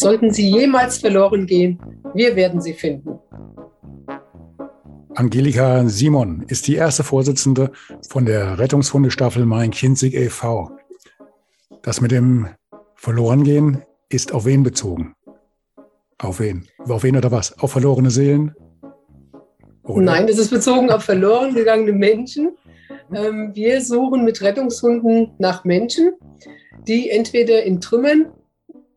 Sollten sie jemals verloren gehen, wir werden sie finden. Angelika Simon ist die erste Vorsitzende von der Rettungshundestaffel Main-Kinzig e.V. Das mit dem Verlorengehen ist auf wen bezogen? Auf wen? Auf wen oder was? Auf verlorene Seelen? Oder? Nein, es ist bezogen auf verloren gegangene Menschen. Ähm, wir suchen mit Rettungshunden nach Menschen, die entweder in Trümmern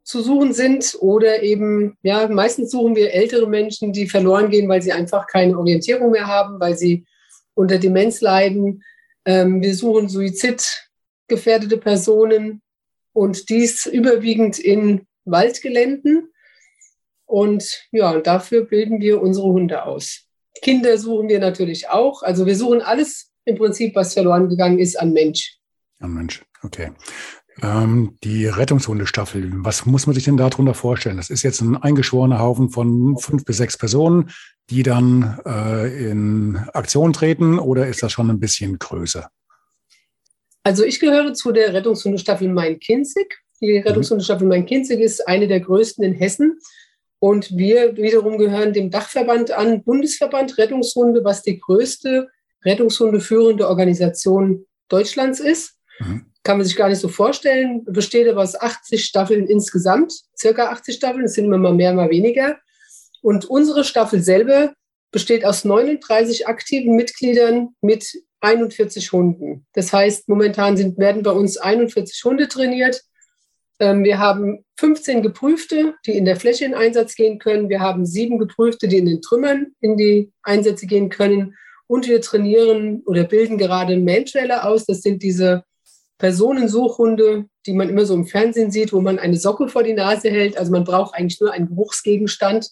zu suchen sind oder eben, ja, meistens suchen wir ältere Menschen, die verloren gehen, weil sie einfach keine Orientierung mehr haben, weil sie unter Demenz leiden. Ähm, wir suchen suizidgefährdete Personen und dies überwiegend in Waldgeländen. Und ja, dafür bilden wir unsere Hunde aus. Kinder suchen wir natürlich auch. Also wir suchen alles im Prinzip, was verloren gegangen ist an Mensch. An Mensch, okay. Ähm, die Rettungshundestaffel, was muss man sich denn darunter vorstellen? Das ist jetzt ein eingeschworener Haufen von fünf bis sechs Personen, die dann äh, in Aktion treten oder ist das schon ein bisschen größer? Also ich gehöre zu der Rettungshundestaffel Main-Kinzig. Die mhm. Rettungshundestaffel Main-Kinzig ist eine der größten in Hessen. Und wir wiederum gehören dem Dachverband an, Bundesverband Rettungshunde, was die größte Rettungshunde führende Organisation Deutschlands ist. Mhm kann man sich gar nicht so vorstellen, besteht aber aus 80 Staffeln insgesamt, circa 80 Staffeln, es sind immer mal mehr, mal weniger. Und unsere Staffel selber besteht aus 39 aktiven Mitgliedern mit 41 Hunden. Das heißt, momentan sind, werden bei uns 41 Hunde trainiert. Ähm, wir haben 15 Geprüfte, die in der Fläche in Einsatz gehen können. Wir haben sieben Geprüfte, die in den Trümmern in die Einsätze gehen können. Und wir trainieren oder bilden gerade Mantrailer aus. Das sind diese Personensuchhunde, die man immer so im Fernsehen sieht, wo man eine Socke vor die Nase hält. Also man braucht eigentlich nur einen Geruchsgegenstand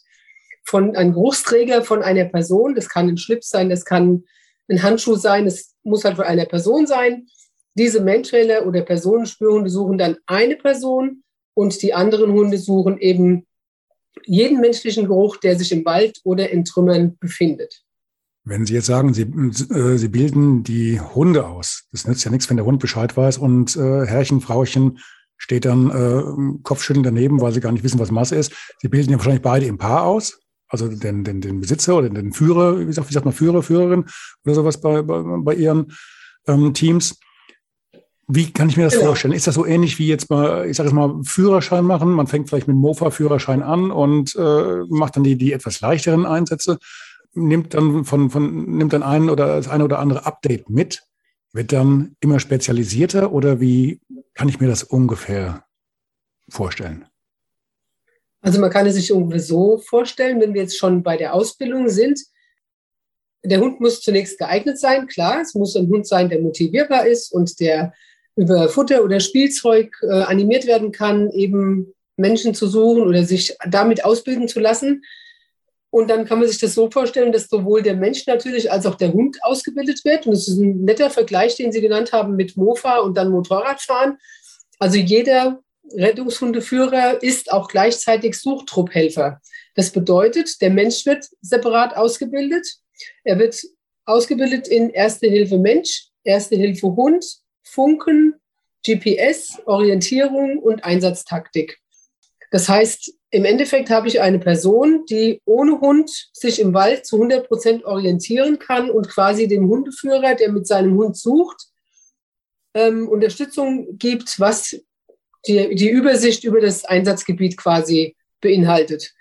von einem Geruchsträger von einer Person. Das kann ein Schlips sein, das kann ein Handschuh sein, das muss halt von einer Person sein. Diese Menschwelle oder Personenspürhunde suchen dann eine Person und die anderen Hunde suchen eben jeden menschlichen Geruch, der sich im Wald oder in Trümmern befindet. Wenn Sie jetzt sagen, Sie, äh, Sie bilden die Hunde aus, das nützt ja nichts, wenn der Hund Bescheid weiß und äh, Herrchen, Frauchen steht dann äh, kopfschüttelnd daneben, weil sie gar nicht wissen, was Masse ist. Sie bilden ja wahrscheinlich beide im Paar aus, also den, den, den Besitzer oder den Führer, wie sagt, wie sagt man, Führer, Führerin oder sowas bei, bei, bei Ihren ähm, Teams. Wie kann ich mir das genau. vorstellen? Ist das so ähnlich wie jetzt mal, ich sage jetzt mal, Führerschein machen? Man fängt vielleicht mit Mofa-Führerschein an und äh, macht dann die, die etwas leichteren Einsätze nimmt dann von, von, nimmt dann ein oder das eine oder andere Update mit, wird dann immer spezialisierter oder wie kann ich mir das ungefähr vorstellen? Also man kann es sich ungefähr so vorstellen, wenn wir jetzt schon bei der Ausbildung sind. Der Hund muss zunächst geeignet sein, klar. Es muss ein Hund sein, der motivierbar ist und der über Futter oder Spielzeug äh, animiert werden kann, eben Menschen zu suchen oder sich damit ausbilden zu lassen. Und dann kann man sich das so vorstellen, dass sowohl der Mensch natürlich als auch der Hund ausgebildet wird. Und es ist ein netter Vergleich, den Sie genannt haben mit Mofa und dann Motorradfahren. Also jeder Rettungshundeführer ist auch gleichzeitig Suchtrupphelfer. Das bedeutet, der Mensch wird separat ausgebildet. Er wird ausgebildet in Erste Hilfe Mensch, Erste Hilfe Hund, Funken, GPS, Orientierung und Einsatztaktik. Das heißt, im Endeffekt habe ich eine Person, die ohne Hund sich im Wald zu 100 Prozent orientieren kann und quasi dem Hundeführer, der mit seinem Hund sucht, ähm, Unterstützung gibt, was die, die Übersicht über das Einsatzgebiet quasi beinhaltet.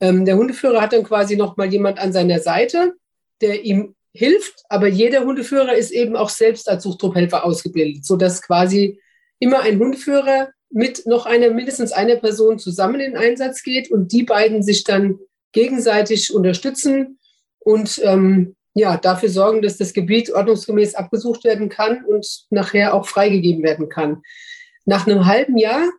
Ähm, der Hundeführer hat dann quasi nochmal jemand an seiner Seite, der ihm hilft, aber jeder Hundeführer ist eben auch selbst als Suchtrupphelfer ausgebildet, sodass quasi immer ein Hundeführer mit noch einer, mindestens einer Person zusammen in Einsatz geht und die beiden sich dann gegenseitig unterstützen und ähm, ja, dafür sorgen, dass das Gebiet ordnungsgemäß abgesucht werden kann und nachher auch freigegeben werden kann. Nach einem halben Jahr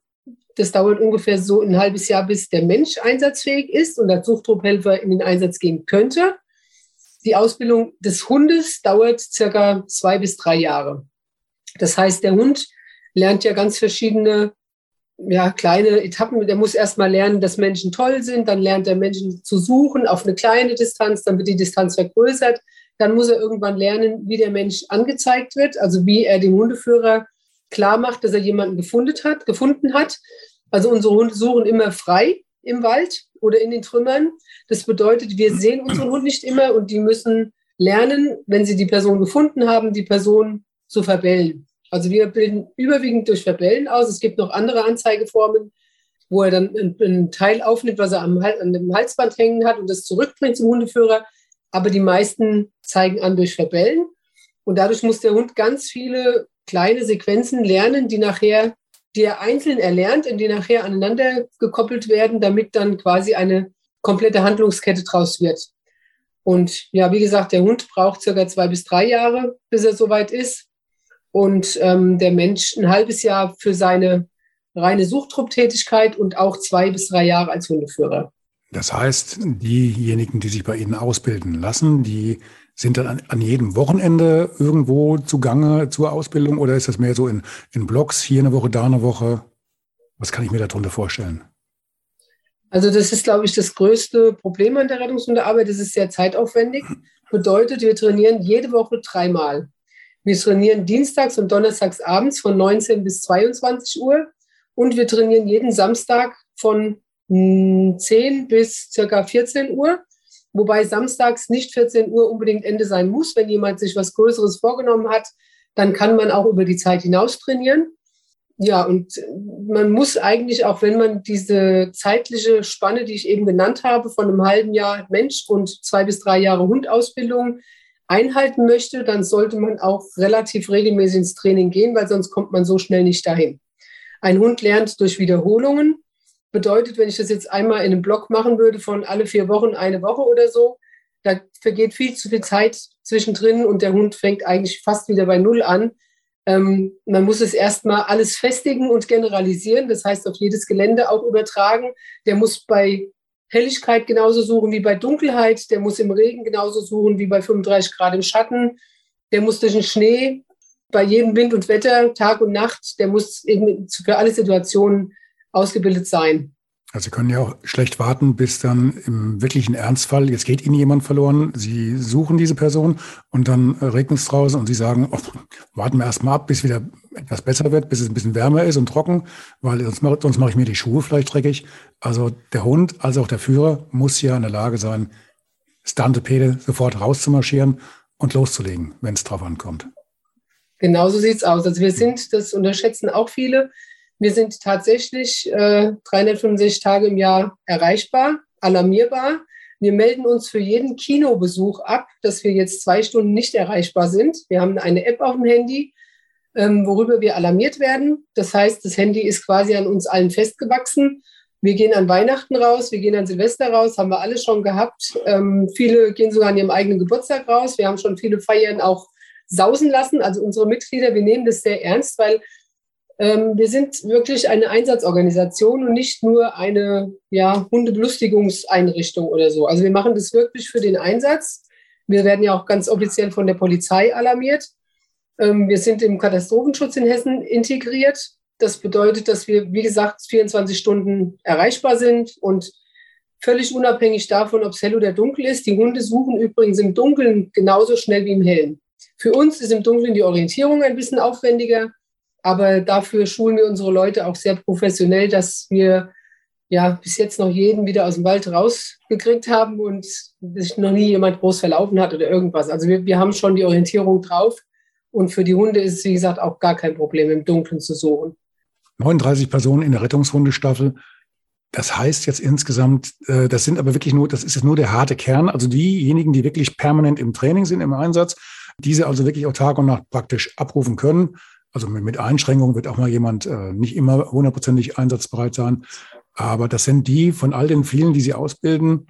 Das dauert ungefähr so ein halbes Jahr, bis der Mensch einsatzfähig ist und als Suchtrupphelfer in den Einsatz gehen könnte. Die Ausbildung des Hundes dauert circa zwei bis drei Jahre. Das heißt, der Hund lernt ja ganz verschiedene ja, kleine Etappen. Der muss erstmal lernen, dass Menschen toll sind, dann lernt er Menschen zu suchen auf eine kleine Distanz, dann wird die Distanz vergrößert. Dann muss er irgendwann lernen, wie der Mensch angezeigt wird, also wie er dem Hundeführer klar macht, dass er jemanden gefunden hat, gefunden hat. Also unsere Hunde suchen immer frei im Wald oder in den Trümmern. Das bedeutet, wir sehen unseren Hund nicht immer und die müssen lernen, wenn sie die Person gefunden haben, die Person zu verbellen. Also wir bilden überwiegend durch Verbellen aus. Es gibt noch andere Anzeigeformen, wo er dann einen, Teil aufnimmt, was er am, an dem Halsband hängen hat und das zurückbringt zum Hundeführer. Aber die meisten zeigen an durch Verbellen. Und dadurch muss der Hund ganz viele kleine Sequenzen lernen, die nachher, die er einzeln erlernt und die nachher aneinander gekoppelt werden, damit dann quasi eine komplette Handlungskette draus wird. Und ja, wie gesagt, der Hund braucht circa zwei bis drei Jahre, bis er soweit ist und ähm, der Mensch ein halbes Jahr für seine reine Suchtrupptätigkeit und auch zwei bis drei Jahre als Hundeführer. Das heißt, diejenigen, die sich bei Ihnen ausbilden lassen, die sind dann an, an jedem Wochenende irgendwo zugange zur Ausbildung oder ist das mehr so in, in Blocks, hier eine Woche, da eine Woche? Was kann ich mir darunter vorstellen? Also das ist, glaube ich, das größte Problem an der Rettungshundearbeit. Das ist sehr zeitaufwendig. Bedeutet, wir trainieren jede Woche dreimal. Wir trainieren dienstags und donnerstags abends von 19 bis 22 Uhr und wir trainieren jeden Samstag von 10 hm, bis circa 14 Uhr, wobei samstags nicht 14 Uhr unbedingt Ende sein muss. Wenn jemand sich was Größeres vorgenommen hat, dann kann man auch über die Zeit hinaus trainieren. Ja, und man muss eigentlich auch, wenn man diese zeitliche Spanne, die ich eben genannt habe, von einem halben Jahr Mensch und zwei bis drei Jahre Hundausbildung, einhalten möchte, dann sollte man auch relativ regelmäßig ins Training gehen, weil sonst kommt man so schnell nicht dahin. Ein Hund lernt durch Wiederholungen. Bedeutet, wenn ich das jetzt einmal in einem Block machen würde von alle vier Wochen eine Woche oder so, da vergeht viel zu viel Zeit zwischendrin und der Hund fängt eigentlich fast wieder bei Null an. Ähm, man muss es erstmal alles festigen und generalisieren, das heißt auf jedes Gelände auch übertragen. Der muss bei Helligkeit genauso suchen wie bei Dunkelheit. Der muss im Regen genauso suchen wie bei 35 Grad im Schatten. Der muss durch den Schnee bei jedem Wind und Wetter, Tag und Nacht. Der muss eben für alle Situationen ausgebildet sein. Also Sie können ja auch schlecht warten, bis dann im wirklichen Ernstfall, jetzt geht Ihnen jemand verloren, Sie suchen diese Person und dann regnet es draußen und Sie sagen, oh, warten wir erst mal ab, bis wieder etwas besser wird, bis es ein bisschen wärmer ist und trocken, weil sonst, sonst mache ich mir die Schuhe vielleicht dreckig. Also der Hund, als auch der Führer muss ja in der Lage sein, Stantepede sofort rauszumarschieren und loszulegen, wenn es drauf ankommt. Genauso sieht es aus. Also wir sind, das unterschätzen auch viele, wir sind tatsächlich äh, 365 Tage im Jahr erreichbar, alarmierbar. Wir melden uns für jeden Kinobesuch ab, dass wir jetzt zwei Stunden nicht erreichbar sind. Wir haben eine App auf dem Handy, ähm, worüber wir alarmiert werden. Das heißt, das Handy ist quasi an uns allen festgewachsen. Wir gehen an Weihnachten raus, wir gehen an Silvester raus, haben wir alle schon gehabt. Ähm, viele gehen sogar an ihrem eigenen Geburtstag raus. Wir haben schon viele Feiern auch sausen lassen. Also unsere Mitglieder, wir nehmen das sehr ernst, weil wir sind wirklich eine Einsatzorganisation und nicht nur eine ja, Hundebelustigungseinrichtung oder so. Also wir machen das wirklich für den Einsatz. Wir werden ja auch ganz offiziell von der Polizei alarmiert. Ähm, wir sind im Katastrophenschutz in Hessen integriert. Das bedeutet, dass wir, wie gesagt, 24 Stunden erreichbar sind und völlig unabhängig davon, ob es hell oder dunkel ist. Die Hunde suchen übrigens im Dunkeln genauso schnell wie im Hellen. Für uns ist im Dunkeln die Orientierung ein bisschen aufwendiger. Aber dafür schulen wir unsere Leute auch sehr professionell, dass wir ja bis jetzt noch jeden wieder aus dem Wald rausgekriegt haben und sich noch nie jemand groß verlaufen hat oder irgendwas. Also wir, wir haben schon die Orientierung drauf. Und für die Hunde ist es, wie gesagt, auch gar kein Problem, im Dunkeln zu suchen. 39 Personen in der Rettungshundestaffel. Das heißt jetzt insgesamt, äh, das sind aber wirklich nur, das ist jetzt nur der harte Kern, also diejenigen, die wirklich permanent im Training sind, im Einsatz, diese also wirklich auch Tag und Nacht praktisch abrufen können. Also mit Einschränkungen wird auch mal jemand äh, nicht immer hundertprozentig einsatzbereit sein. Aber das sind die von all den vielen, die Sie ausbilden.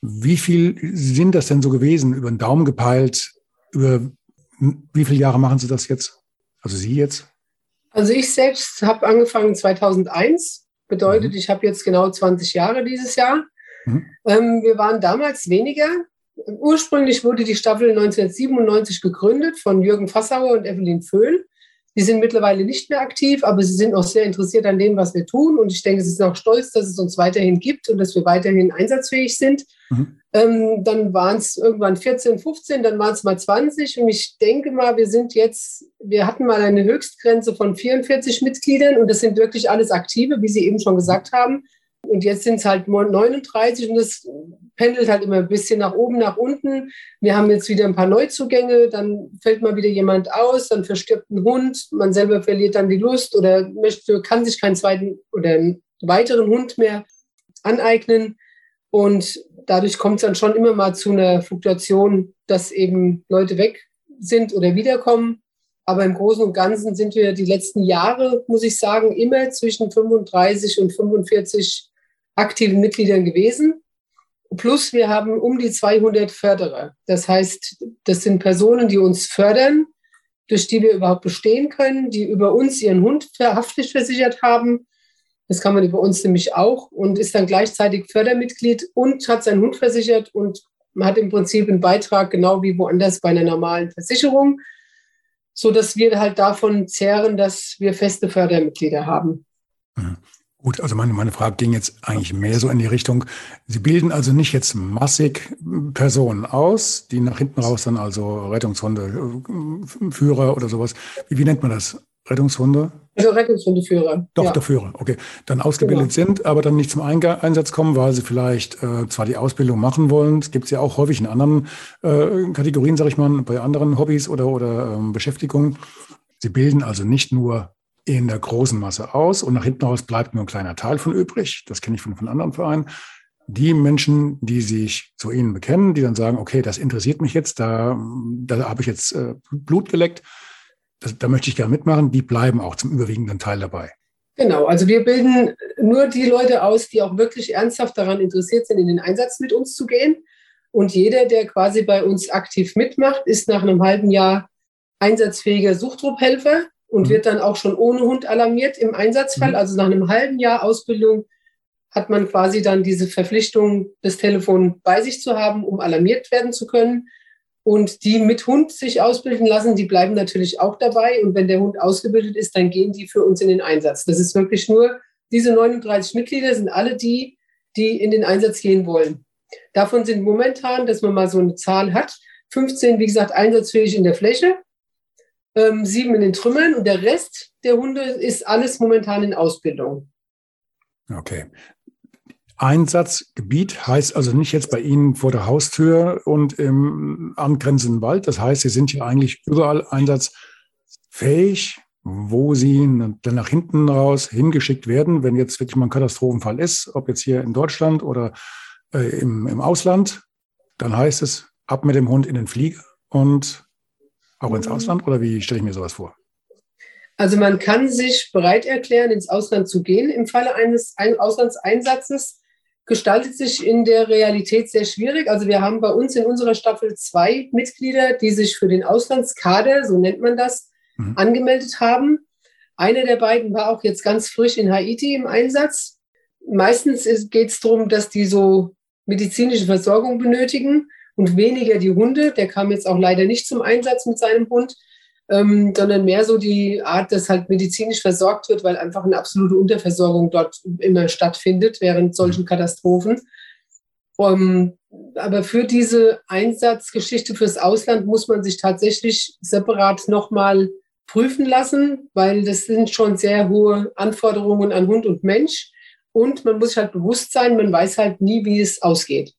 Wie viel sind das denn so gewesen? Über den Daumen gepeilt? Über wie viele Jahre machen Sie das jetzt? Also Sie jetzt? Also ich selbst habe angefangen 2001 Bedeutet, mhm. ich habe jetzt genau 20 Jahre dieses Jahr. Mhm. Ähm, wir waren damals weniger. Ursprünglich wurde die Staffel 1997 gegründet von Jürgen Fassauer und Evelyn Föhl. Die sind mittlerweile nicht mehr aktiv, aber sie sind auch sehr interessiert an dem, was wir tun. Und ich denke, sie sind auch stolz, dass es uns weiterhin gibt und dass wir weiterhin einsatzfähig sind. Mhm. Ähm, dann waren es irgendwann 14, 15, dann waren es mal 20. Und ich denke mal, wir sind jetzt, wir hatten mal eine Höchstgrenze von 44 Mitgliedern und das sind wirklich alles Aktive, wie Sie eben schon gesagt haben. Und jetzt sind es halt 39 und das pendelt halt immer ein bisschen nach oben, nach unten. Wir haben jetzt wieder ein paar Neuzugänge, dann fällt mal wieder jemand aus, dann verstirbt ein Hund, man selber verliert dann die Lust oder möchte, kann sich keinen zweiten oder einen weiteren Hund mehr aneignen. Und dadurch kommt es dann schon immer mal zu einer Fluktuation, dass eben Leute weg sind oder wiederkommen. Aber im Großen und Ganzen sind wir die letzten Jahre, muss ich sagen, immer zwischen 35 und 45 aktiven Mitgliedern gewesen. Plus wir haben um die 200 Förderer. Das heißt, das sind Personen, die uns fördern, durch die wir überhaupt bestehen können, die über uns ihren Hund haftpflichtversichert haben. Das kann man über uns nämlich auch und ist dann gleichzeitig Fördermitglied und hat seinen Hund versichert und hat im Prinzip einen Beitrag genau wie woanders bei einer normalen Versicherung, so dass wir halt davon zehren, dass wir feste Fördermitglieder haben. Gut, also meine, meine Frage ging jetzt eigentlich mehr so in die Richtung, Sie bilden also nicht jetzt massig Personen aus, die nach hinten raus dann also Rettungshunde, äh, Führer oder sowas. Wie, wie nennt man das? Rettungshunde? Also Rettungshundeführer. Doch, ja. der Führer, okay. Dann ausgebildet genau. sind, aber dann nicht zum Einsatz kommen, weil sie vielleicht äh, zwar die Ausbildung machen wollen. Das gibt es ja auch häufig in anderen äh, Kategorien, sage ich mal, bei anderen Hobbys oder, oder ähm, Beschäftigungen. Sie bilden also nicht nur in der großen Masse aus und nach hinten raus bleibt nur ein kleiner Teil von übrig. Das kenne ich von, von anderen Vereinen. Die Menschen, die sich zu ihnen bekennen, die dann sagen, okay, das interessiert mich jetzt, da, da habe ich jetzt äh, Blut geleckt, das, da möchte ich gerne mitmachen, die bleiben auch zum überwiegenden Teil dabei. Genau, also wir bilden nur die Leute aus, die auch wirklich ernsthaft daran interessiert sind, in den Einsatz mit uns zu gehen. Und jeder, der quasi bei uns aktiv mitmacht, ist nach einem halben Jahr einsatzfähiger Suchtrupphelfer und mhm. wird dann auch schon ohne Hund alarmiert im Einsatzfall. Mhm. Also nach einem halben Jahr Ausbildung hat man quasi dann diese Verpflichtung, das Telefon bei sich zu haben, um alarmiert werden zu können. Und die mit Hund sich ausbilden lassen, die bleiben natürlich auch dabei. Und wenn der Hund ausgebildet ist, dann gehen die für uns in den Einsatz. Das ist wirklich nur, diese 39 Mitglieder sind alle die, die in den Einsatz gehen wollen. Davon sind momentan, dass man mal so eine Zahl hat, 15, wie gesagt, einsatzfähig in der Fläche ähm, sieben in den Trümmern und der Rest der Hunde ist alles momentan in Ausbildung. Okay. Einsatzgebiet heißt also nicht jetzt bei Ihnen vor der Haustür und im angrenzenden Wald. Das heißt, Sie sind ja eigentlich überall einsatzfähig, wo Sie dann nach hinten raus hingeschickt werden, wenn jetzt wirklich mal ein Katastrophenfall ist, ob jetzt hier in Deutschland oder äh, im, im Ausland. Dann heißt es, ab mit dem Hund in den Flieger und auch ins Ausland oder wie stelle ich mir sowas vor? Also man kann sich bereit erklären, ins Ausland zu gehen. Im Falle eines Auslandseinsatzes gestaltet sich in der Realität sehr schwierig. Also wir haben bei uns in unserer Staffel zwei Mitglieder, die sich für den Auslandskader, so nennt man das, mhm. angemeldet haben. Einer der beiden war auch jetzt ganz frisch in Haiti im Einsatz. Meistens geht es darum, dass die so medizinische Versorgung benötigen und weniger die Hunde. Der kam jetzt auch leider nicht zum Einsatz mit seinem Hund, ähm, sondern mehr so die Art, dass halt medizinisch versorgt wird, weil einfach eine absolute Unterversorgung dort immer stattfindet während solchen Katastrophen. Um, ähm, aber für diese Einsatzgeschichte fürs Ausland muss man sich tatsächlich separat nochmal prüfen lassen, weil das sind schon sehr hohe Anforderungen an Hund und Mensch. Und man muss sich halt bewusst sein, man weiß halt nie, wie es ausgeht.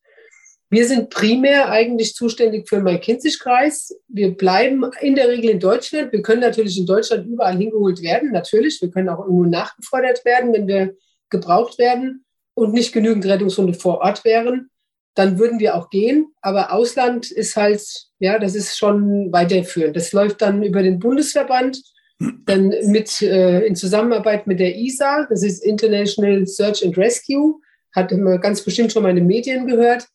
Wir sind primär eigentlich zuständig für den Main-Kinzig-Kreis. Wir bleiben in der Regel in Deutschland. Wir können natürlich in Deutschland überall hingeholt werden, natürlich. Wir können auch irgendwo nachgefordert werden, wenn wir gebraucht werden und nicht genügend Rettungshunde vor Ort wären. Dann würden wir auch gehen. Aber Ausland ist halt, ja, das ist schon weiterführend. Das läuft dann über den Bundesverband, dann mit, äh, in Zusammenarbeit mit der ISA, das ist International Search and Rescue, hat immer ganz bestimmt schon meine Medien gehört.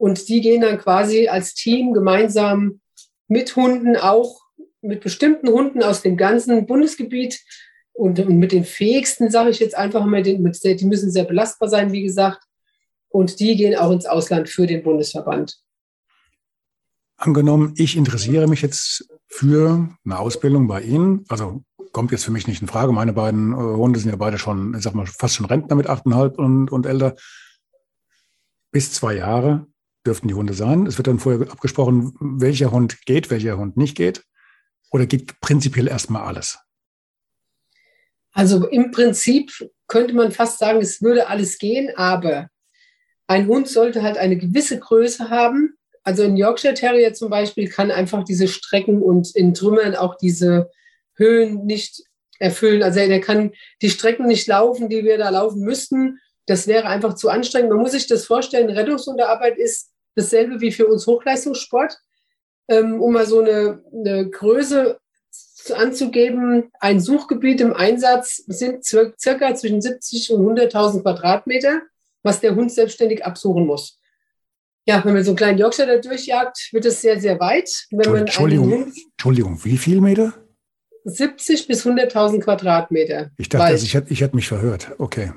Und die gehen dann quasi als Team gemeinsam mit Hunden auch, mit bestimmten Hunden aus dem ganzen Bundesgebiet und, und mit den fähigsten, sage ich jetzt einfach mal, die müssen sehr belastbar sein, wie gesagt. Und die gehen auch ins Ausland für den Bundesverband. Angenommen, ich interessiere mich jetzt für eine Ausbildung bei Ihnen. Also kommt jetzt für mich nicht in Frage. Meine beiden äh, Hunde sind ja beide schon, ich sag mal, fast schon Rentner mit achteinhalb und, und älter. Bis zwei Jahre dürften die Hunde sein. Es wird dann vorher abgesprochen, welcher Hund geht, welcher Hund nicht geht. Oder geht prinzipiell erstmal alles? Also im Prinzip könnte man fast sagen, es würde alles gehen, aber ein Hund sollte halt eine gewisse Größe haben. Also ein Yorkshire Terrier zum Beispiel kann einfach diese Strecken und in Trümmern auch diese Höhen nicht erfüllen. Also der kann die Strecken nicht laufen, die wir da laufen müssten. Das wäre einfach zu anstrengend. Man muss sich das vorstellen, Rettungsunterarbeit ist dasselbe wie für uns Hochleistungssport. Ähm, um mal so eine, eine Größe anzugeben, ein Suchgebiet im Einsatz sind circa zwischen 70 und 100.000 Quadratmeter, was der Hund selbstständig absuchen muss. Ja, wenn man so einen kleinen Yorkshire da durchjagt, wird es sehr, sehr weit. Wenn Entschuldigung, Entschuldigung, wie viel Meter? 70 bis 100.000 Quadratmeter. Ich dachte, also ich hätte, ich hätte mich verhört. Okay.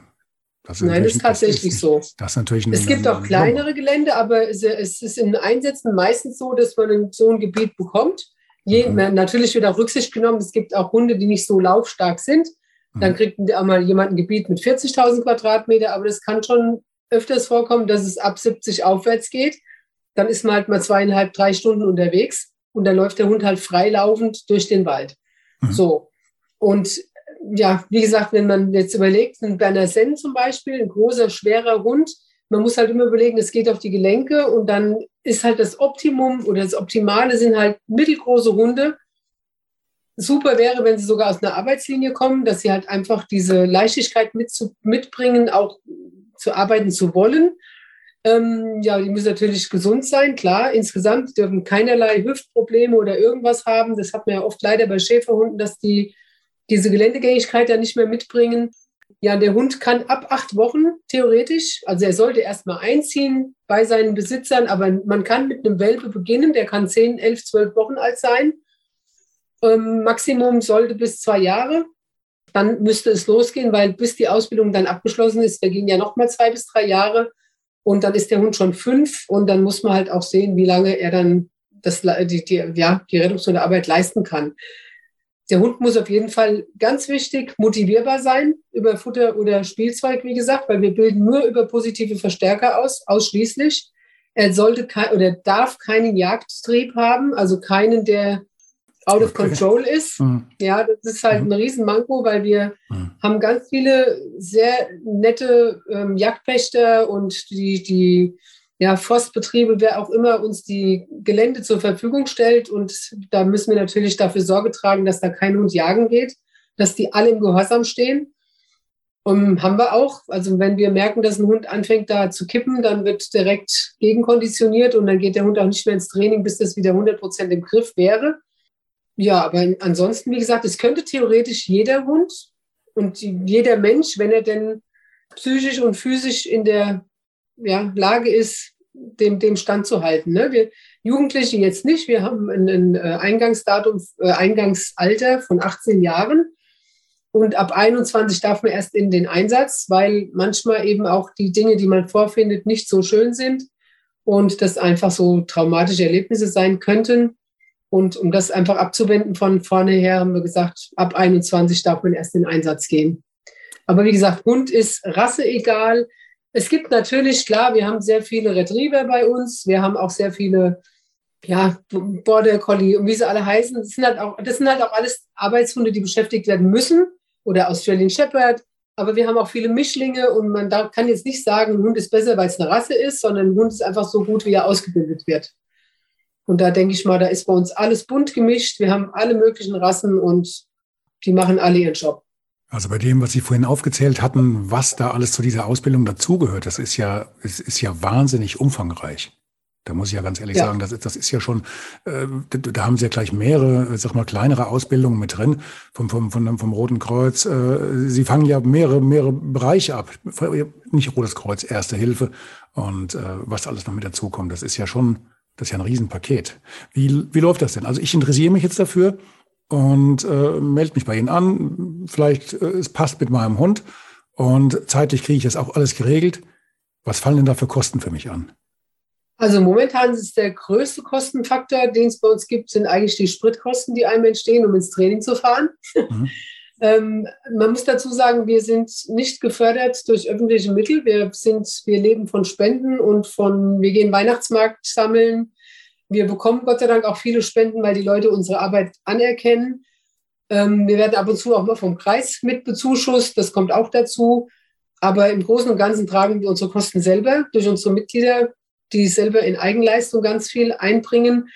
Das Nein, das ist tatsächlich ist, so. Das ist natürlich es gibt auch kleinere Gelände, aber es, ist in Einsätzen meistens so, dass man so ein Gebiet bekommt. Je, mhm. Natürlich wird auch Rücksicht genommen. Es gibt auch Hunde, die nicht so laufstark sind. Dann mhm. kriegt auch mal jemand ein Gebiet mit 40.000 Quadratmeter, aber das kann schon öfters vorkommen, dass es ab 70 aufwärts geht. Dann ist man halt mal zweieinhalb, drei Stunden unterwegs und dann läuft der Hund halt freilaufend durch den Wald. Mhm. So. Und ja, wie gesagt, wenn man jetzt überlegt, ein Berner Senn zum Beispiel, ein großer, schwerer Hund, man muss halt immer überlegen, es geht auf die Gelenke und dann ist halt das Optimum oder das Optimale sind halt mittelgroße Hunde. Super wäre, wenn sie sogar aus einer Arbeitslinie kommen, dass sie halt einfach diese Leichtigkeit mit zu, mitbringen, auch zu arbeiten zu wollen. Ähm, ja, die müssen natürlich gesund sein, klar. Insgesamt dürfen keinerlei Hüftprobleme oder irgendwas haben. Das hat man ja oft leider bei Schäferhunden, dass die diese Geländegängigkeit ja nicht mehr mitbringen. Ja, der Hund kann ab acht Wochen theoretisch, also er sollte erstmal einziehen bei seinen Besitzern, aber man kann mit einem Welpe beginnen, der kann zehn, elf, zwölf Wochen alt sein. Ähm, Maximum sollte bis zwei Jahre. Dann müsste es losgehen, weil bis die Ausbildung dann abgeschlossen ist, da gehen ja noch mal zwei bis drei Jahre. Und dann ist der Hund schon fünf und dann muss man halt auch sehen, wie lange er dann das, die, die, ja, die Rettungs- oder Arbeit leisten kann. Der Hund muss auf jeden Fall ganz wichtig motivierbar sein über Futter oder Spielzeug, wie gesagt, weil wir bilden nur über positive Verstärker aus, ausschließlich. Er sollte kein, oder darf keinen Jagdtrieb haben, also keinen, der out of control ist. Mhm. Ja, das ist halt mhm. ein Riesenmanko, weil wir mhm. haben ganz viele sehr nette ähm, Jagdpächter und die, die ja, Forstbetriebe, wer auch immer uns die Gelände zur Verfügung stellt. Und da müssen wir natürlich dafür Sorge tragen, dass da kein Hund jagen geht, dass die alle im Gehorsam stehen. Und haben wir auch. Also wenn wir merken, dass ein Hund anfängt da zu kippen, dann wird direkt gegenkonditioniert und dann geht der Hund auch nicht mehr ins Training, bis das wieder 100 Prozent im Griff wäre. Ja, aber ansonsten, wie gesagt, es könnte theoretisch jeder Hund und jeder Mensch, wenn er denn psychisch und physisch in der ja, Lage ist, dem, dem Stand zu halten. Ne? Wir Jugendliche jetzt nicht. Wir haben ein, ein äh, Eingangsdatum, äh, Eingangsalter von 18 Jahren. Und ab 21 darf man erst in den Einsatz, weil manchmal eben auch die Dinge, die man vorfindet, nicht so schön sind und das einfach so traumatische Erlebnisse sein könnten. Und um das einfach abzuwenden von vorne her, haben wir gesagt, ab 21 darf man erst in den Einsatz gehen. Aber wie gesagt, Hund ist rasseegal. Es gibt natürlich, klar, wir haben sehr viele Retriever bei uns. Wir haben auch sehr viele, ja, Border Collie und wie sie alle heißen. Das sind halt auch, das sind halt auch alles Arbeitshunde, die beschäftigt werden müssen oder Australian Shepherd. Aber wir haben auch viele Mischlinge und man kann jetzt nicht sagen, ein Hund ist besser, weil es eine Rasse ist, sondern ein Hund ist einfach so gut, wie er ausgebildet wird. Und da denke ich mal, da ist bei uns alles bunt gemischt. Wir haben alle möglichen Rassen und die machen alle ihren Job. Also bei dem, was Sie vorhin aufgezählt hatten, was da alles zu dieser Ausbildung dazugehört, das ist ja, es ist ja wahnsinnig umfangreich. Da muss ich ja ganz ehrlich ja. sagen, das ist, das ist ja schon, äh, da haben Sie ja gleich mehrere, sag mal, kleinere Ausbildungen mit drin vom, vom, vom, vom Roten Kreuz. Äh, Sie fangen ja mehrere, mehrere Bereiche ab. Nicht Rotes Kreuz, Erste Hilfe und äh, was alles noch mit dazukommt. Das ist ja schon, das ist ja ein Riesenpaket. Wie, wie läuft das denn? Also ich interessiere mich jetzt dafür und äh, melde mich bei Ihnen an. Vielleicht äh, es passt mit meinem Hund und zeitlich kriege ich das auch alles geregelt. Was fallen denn da für Kosten für mich an? Also momentan ist der größte Kostenfaktor, den es bei uns gibt, sind eigentlich die Spritkosten, die einem entstehen, um ins Training zu fahren. Mhm. ähm, man muss dazu sagen, wir sind nicht gefördert durch öffentliche Mittel. Wir sind, wir leben von Spenden und von, wir gehen Weihnachtsmarkt sammeln. Wir bekommen Gott sei Dank auch viele Spenden, weil die Leute unsere Arbeit anerkennen. Ähm, wir werden ab und zu auch mal vom Kreis mit bezuschusst. Das kommt auch dazu. Aber im Großen und Ganzen tragen wir unsere Kosten selber durch unsere Mitglieder die selber in Eigenleistung ganz viel einbringen.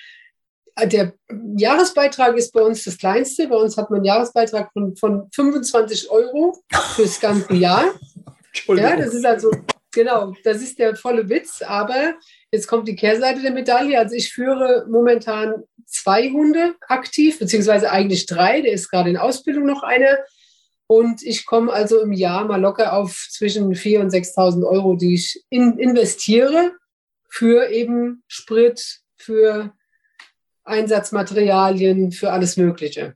Der Jahresbeitrag ist bei uns das kleinste. Bei uns hat man einen Jahresbeitrag von, von 25 Euro fürs ganze Jahr. Ja, das ist also, genau, das ist der volle Witz. Aber jetzt kommt die Kehrseite der Medaille. Also ich führe momentan zwei Hunde aktiv, beziehungsweise eigentlich drei. Der ist gerade in Ausbildung noch einer. Und ich komme also im Jahr mal locker auf zwischen 4.000 und 6.000 Euro, die ich in, investiere für eben Sprit, für Einsatzmaterialien, für alles Mögliche.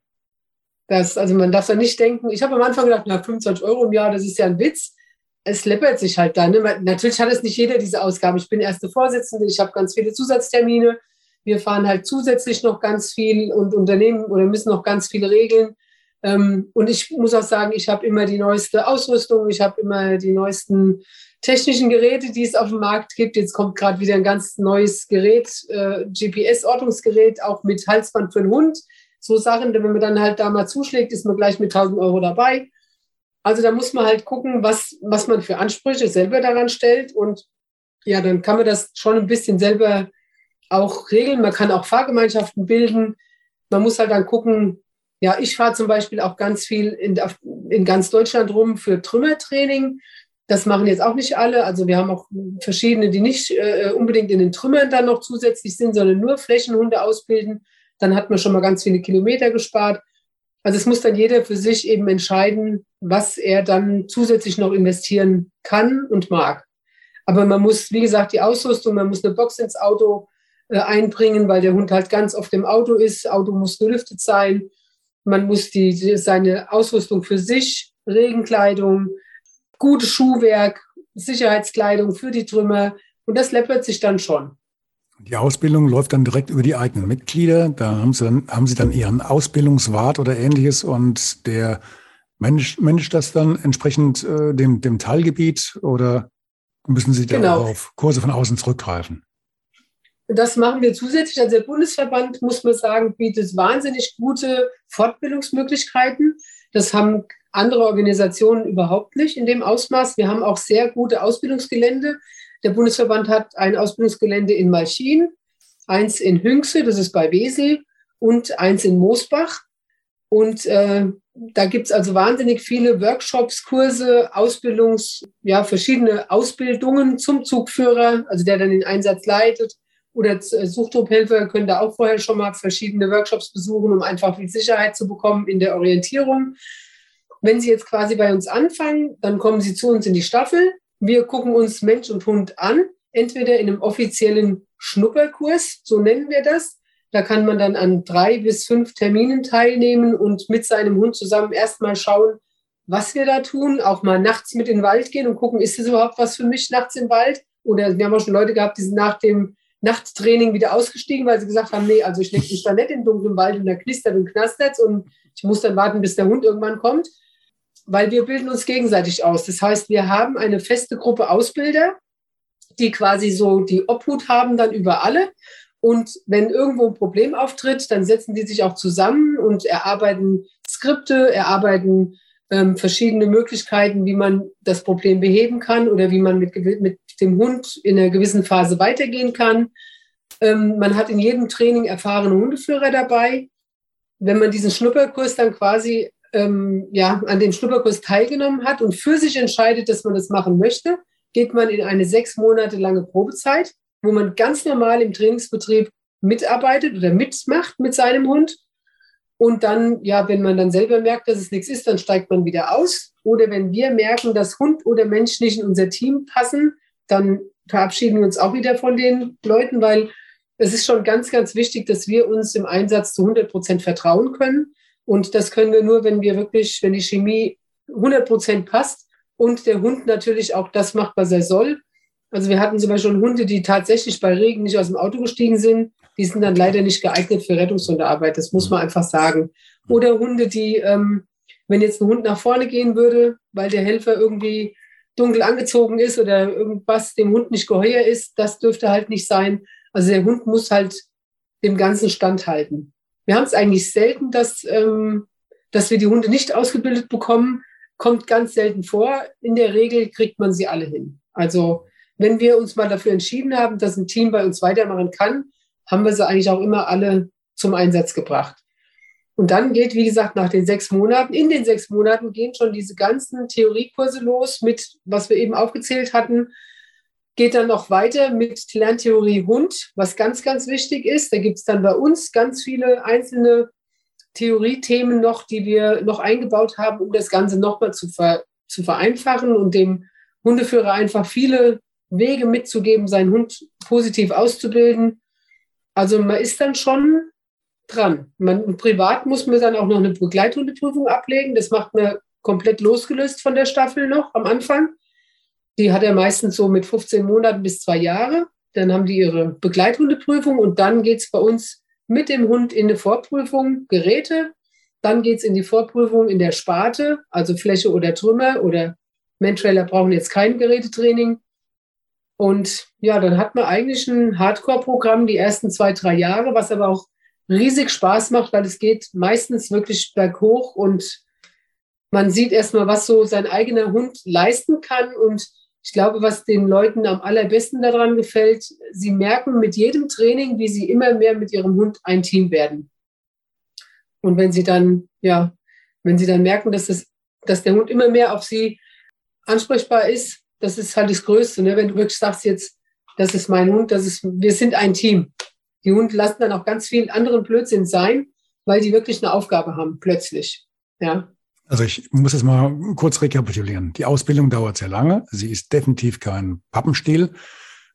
Das, also man darf da nicht denken, ich habe am Anfang gedacht, na, 25 Euro im Jahr, das ist ja ein Witz. Es läppert sich halt dann. Ne? Natürlich hat es nicht jeder diese Ausgaben. Ich bin erste Vorsitzende, ich habe ganz viele Zusatztermine. Wir fahren halt zusätzlich noch ganz viel und Unternehmen oder müssen noch ganz viele Regeln. Ähm, und ich muss auch sagen, ich habe immer die neueste Ausrüstung, ich habe immer die neuesten technischen Geräte, die es auf dem Markt gibt. Jetzt kommt gerade wieder ein ganz neues Gerät, äh, GPS-Ortungsgerät, auch mit Halsband für den Hund. So Sachen, wenn man dann halt da mal zuschlägt, ist man gleich mit 1000 Euro dabei. Also da muss man halt gucken, was, was man für Ansprüche selber daran stellt. Und ja, dann kann man das schon ein bisschen selber auch regeln. Man kann auch Fahrgemeinschaften bilden. Man muss halt dann gucken, ja, ich fahre zum Beispiel auch ganz viel in, in ganz Deutschland rum für Trümmertraining. Das machen jetzt auch nicht alle. Also wir haben auch verschiedene, die nicht äh, unbedingt in den Trümmern dann noch zusätzlich sind, sondern nur Flächenhunde ausbilden. Dann hat man schon mal ganz viele Kilometer gespart. Also es muss dann jeder für sich eben entscheiden, was er dann zusätzlich noch investieren kann und mag. Aber man muss, wie gesagt, die Ausrüstung, man muss eine Box ins Auto äh, einbringen, weil der Hund halt ganz auf dem Auto ist. Auto muss gelüftet sein. Man muss die, die seine Ausrüstung für sich, Regenkleidung, gutes Schuhwerk, Sicherheitskleidung für die Trümmer. Und das läppert sich dann schon. Die Ausbildung läuft dann direkt über die eigenen Mitglieder. Da haben Sie dann, haben Sie dann Ihren Ausbildungswart oder ähnliches und der managt, managt das dann entsprechend äh, dem, dem Teilgebiet oder müssen Sie da genau. auf Kurse von außen zurückgreifen? Das machen wir zusätzlich. Also der Bundesverband, muss man sagen, bietet wahnsinnig gute Fortbildungsmöglichkeiten. Das haben andere Organisationen überhaupt nicht in dem Ausmaß. Wir haben auch sehr gute Ausbildungsgelände. Der Bundesverband hat ein Ausbildungsgelände in Malchin, eins in Hünxe, das ist bei Wesel, und eins in Moosbach. Und äh, da gibt es also wahnsinnig viele Workshops, Kurse, Ausbildungs, ja, verschiedene Ausbildungen zum Zugführer, also der dann den Einsatz leitet. Oder äh, Suchtrupphelfer können da auch vorher schon mal verschiedene Workshops besuchen, um einfach viel Sicherheit zu bekommen in der Orientierung. Wenn Sie jetzt quasi bei uns anfangen, dann kommen Sie zu uns in die Staffel. Wir gucken uns Mensch und Hund an, entweder in einem offiziellen Schnupperkurs, so nennen wir das. Da kann man dann an drei bis fünf Terminen teilnehmen und mit seinem Hund zusammen erstmal schauen, was wir da tun. Auch mal nachts mit in den Wald gehen und gucken, ist das überhaupt was für mich nachts im Wald? Oder wir haben auch schon Leute gehabt, die sind nach dem Nachttraining wieder ausgestiegen, weil sie gesagt haben, nee, also ich lege mich da nicht im dunklen Wald und da knistert und knastert und ich muss dann warten, bis der Hund irgendwann kommt weil wir bilden uns gegenseitig aus. Das heißt, wir haben eine feste Gruppe Ausbilder, die quasi so die Obhut haben dann über alle. Und wenn irgendwo ein Problem auftritt, dann setzen die sich auch zusammen und erarbeiten Skripte, erarbeiten ähm, verschiedene Möglichkeiten, wie man das Problem beheben kann oder wie man mit, mit dem Hund in einer gewissen Phase weitergehen kann. Ähm, man hat in jedem Training erfahrene Hundeführer dabei. Wenn man diesen Schnupperkurs dann quasi ähm, ja, an dem Schnupperkurs teilgenommen hat und für sich entscheidet, dass man das machen möchte, geht man in eine sechs Monate lange Probezeit, wo man ganz normal im Trainingsbetrieb mitarbeitet oder mitmacht mit seinem Hund. Und dann, ja, wenn man dann selber merkt, dass es nichts ist, dann steigt man wieder aus. Oder wenn wir merken, dass Hund oder Mensch nicht in unser Team passen, dann verabschieden wir uns auch wieder von den Leuten, weil es ist schon ganz, ganz wichtig, dass wir uns im Einsatz zu 100 Prozent vertrauen können Und das können wir nur, wenn wir wirklich, wenn die Chemie 100 Prozent passt und der Hund natürlich auch das macht, was er soll. Also wir hatten zum Beispiel schon Hunde, die tatsächlich bei Regen nicht aus dem Auto gestiegen sind. Die sind dann leider nicht geeignet für Rettungshundearbeit. Das muss man einfach sagen. Oder Hunde, die, ähm, wenn jetzt ein Hund nach vorne gehen würde, weil der Helfer irgendwie dunkel angezogen ist oder irgendwas dem Hund nicht geheuer ist, das dürfte halt nicht sein. Also der Hund muss halt dem Ganzen standhalten. Wir haben es eigentlich selten, dass, ähm, dass wir die Hunde nicht ausgebildet bekommen. Kommt ganz selten vor. In der Regel kriegt man sie alle hin. Also wenn wir uns mal dafür entschieden haben, dass ein Team bei uns weitermachen kann, haben wir sie eigentlich auch immer alle zum Einsatz gebracht. Und dann geht, wie gesagt, nach den sechs Monaten, in den sechs Monaten gehen schon diese ganzen Theoriekurse los mit, was wir eben aufgezählt hatten, geht dann noch weiter mit Lerntheorie Hund, was ganz, ganz wichtig ist. Da gibt es dann bei uns ganz viele einzelne Theoriethemen noch, die wir noch eingebaut haben, um das Ganze nochmal zu, ver zu vereinfachen und dem Hundeführer einfach viele Wege mitzugeben, seinen Hund positiv auszubilden. Also man ist dann schon dran. Man, privat muss man dann auch noch eine Begleithundeprüfung ablegen. Das macht man komplett losgelöst von der Staffel noch am Anfang. Die hat er meistens so mit 15 Monaten bis zwei Jahre. Dann haben die ihre Begleithundeprüfung und dann geht es bei uns mit dem Hund in eine Vorprüfung, Geräte. Dann geht es in die Vorprüfung in der Sparte, also Fläche oder Trümmer oder Mentrailer brauchen jetzt kein Gerätetraining. Und ja, dann hat man eigentlich ein Hardcore-Programm die ersten zwei, drei Jahre, was aber auch riesig Spaß macht, weil es geht meistens wirklich berghoch und man sieht erstmal, was so sein eigener Hund leisten kann und ich glaube, was den Leuten am allerbesten daran gefällt, sie merken mit jedem Training, wie sie immer mehr mit ihrem Hund ein Team werden. Und wenn sie dann, ja, wenn sie dann merken, dass, es, dass der Hund immer mehr auf sie ansprechbar ist, das ist halt das Größte. Ne? Wenn du wirklich sagst jetzt, das ist mein Hund, das ist, wir sind ein Team. Die Hunde lassen dann auch ganz viel anderen Blödsinn sein, weil die wirklich eine Aufgabe haben, plötzlich. Ja. Also ich muss es mal kurz rekapitulieren. Die Ausbildung dauert sehr lange. Sie ist definitiv kein Pappenstiel.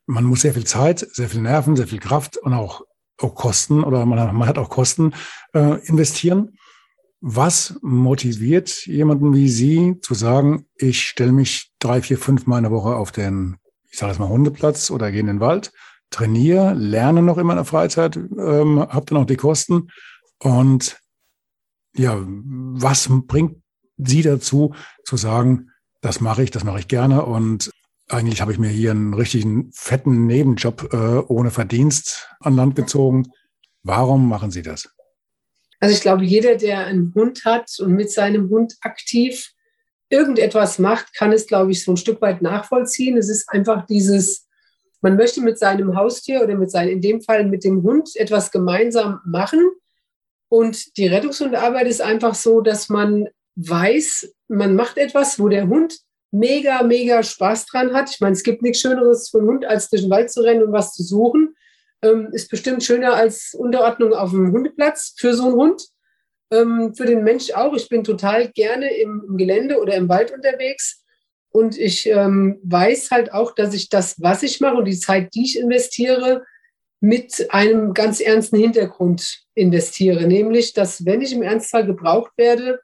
Man muss sehr viel Zeit, sehr viel Nerven, sehr viel Kraft und auch, auch Kosten oder man, man hat auch Kosten äh, investieren. Was motiviert jemanden wie Sie zu sagen, ich stelle mich drei, vier, fünf Mal in der Woche auf den, ich sage jetzt mal Hundeplatz oder gehe in den Wald, trainiere, lerne noch in meiner Freizeit, ähm, habe dann auch die Kosten und ja, was bringt Sie dazu, zu sagen, das mache ich, das mache ich gerne und eigentlich habe ich mir hier einen richtigen fetten Nebenjob äh, ohne Verdienst an Land gezogen. Warum machen Sie das? Also ich glaube, jeder, der einen Hund hat und mit seinem Hund aktiv irgendetwas macht, kann es, glaube ich, so ein Stück weit nachvollziehen. Es ist einfach dieses, man möchte mit seinem Haustier oder mit seinem, in dem Fall mit dem Hund etwas gemeinsam machen. Und die Rettungshundarbeit ist einfach so, dass man weiß, man macht etwas, wo der Hund mega, mega Spaß dran hat. Ich meine, es gibt nichts Schöneres für einen Hund, als durch den Wald zu rennen und was zu suchen. Ähm, ist bestimmt schöner als Unterordnung auf dem Hundeplatz für so einen Hund. Ähm, für den Mensch auch. Ich bin total gerne im, im Gelände oder im Wald unterwegs. Und ich ähm, weiß halt auch, dass ich das, was ich mache und die Zeit, die ich investiere, mit einem ganz ernsten Hintergrund investiere. Nämlich, dass wenn ich im Ernstfall gebraucht werde,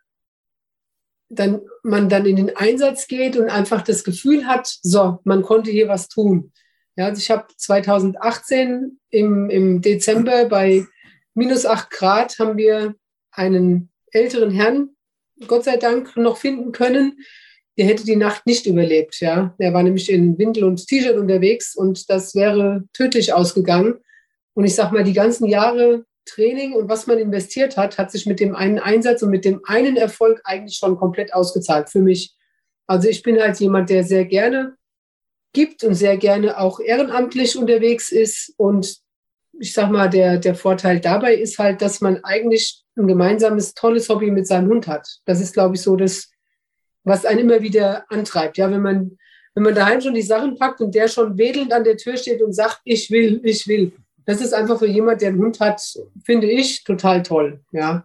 dann man dann in den Einsatz geht und einfach das Gefühl hat, so, man konnte hier was tun. Ja, also ich habe 2018 im, im Dezember bei minus acht Grad haben wir einen älteren Herrn, Gott sei Dank, noch finden können. Der hätte die Nacht nicht überlebt. Ja, der war nämlich in Windel und T-Shirt unterwegs und das wäre tödlich ausgegangen. Und ich sag mal, die ganzen Jahre Training und was man investiert hat, hat sich mit dem einen Einsatz und mit dem einen Erfolg eigentlich schon komplett ausgezahlt für mich. Also ich bin halt jemand, der sehr gerne gibt und sehr gerne auch ehrenamtlich unterwegs ist. Und ich sag mal, der, der Vorteil dabei ist halt, dass man eigentlich ein gemeinsames, tolles Hobby mit seinem Hund hat. Das ist, glaube ich, so das, was einen immer wieder antreibt. Ja, wenn man, wenn man daheim schon die Sachen packt und der schon wedelnd an der Tür steht und sagt, ich will, ich will, das ist einfach für jemand, der einen Hund hat, finde ich, total toll. Ja.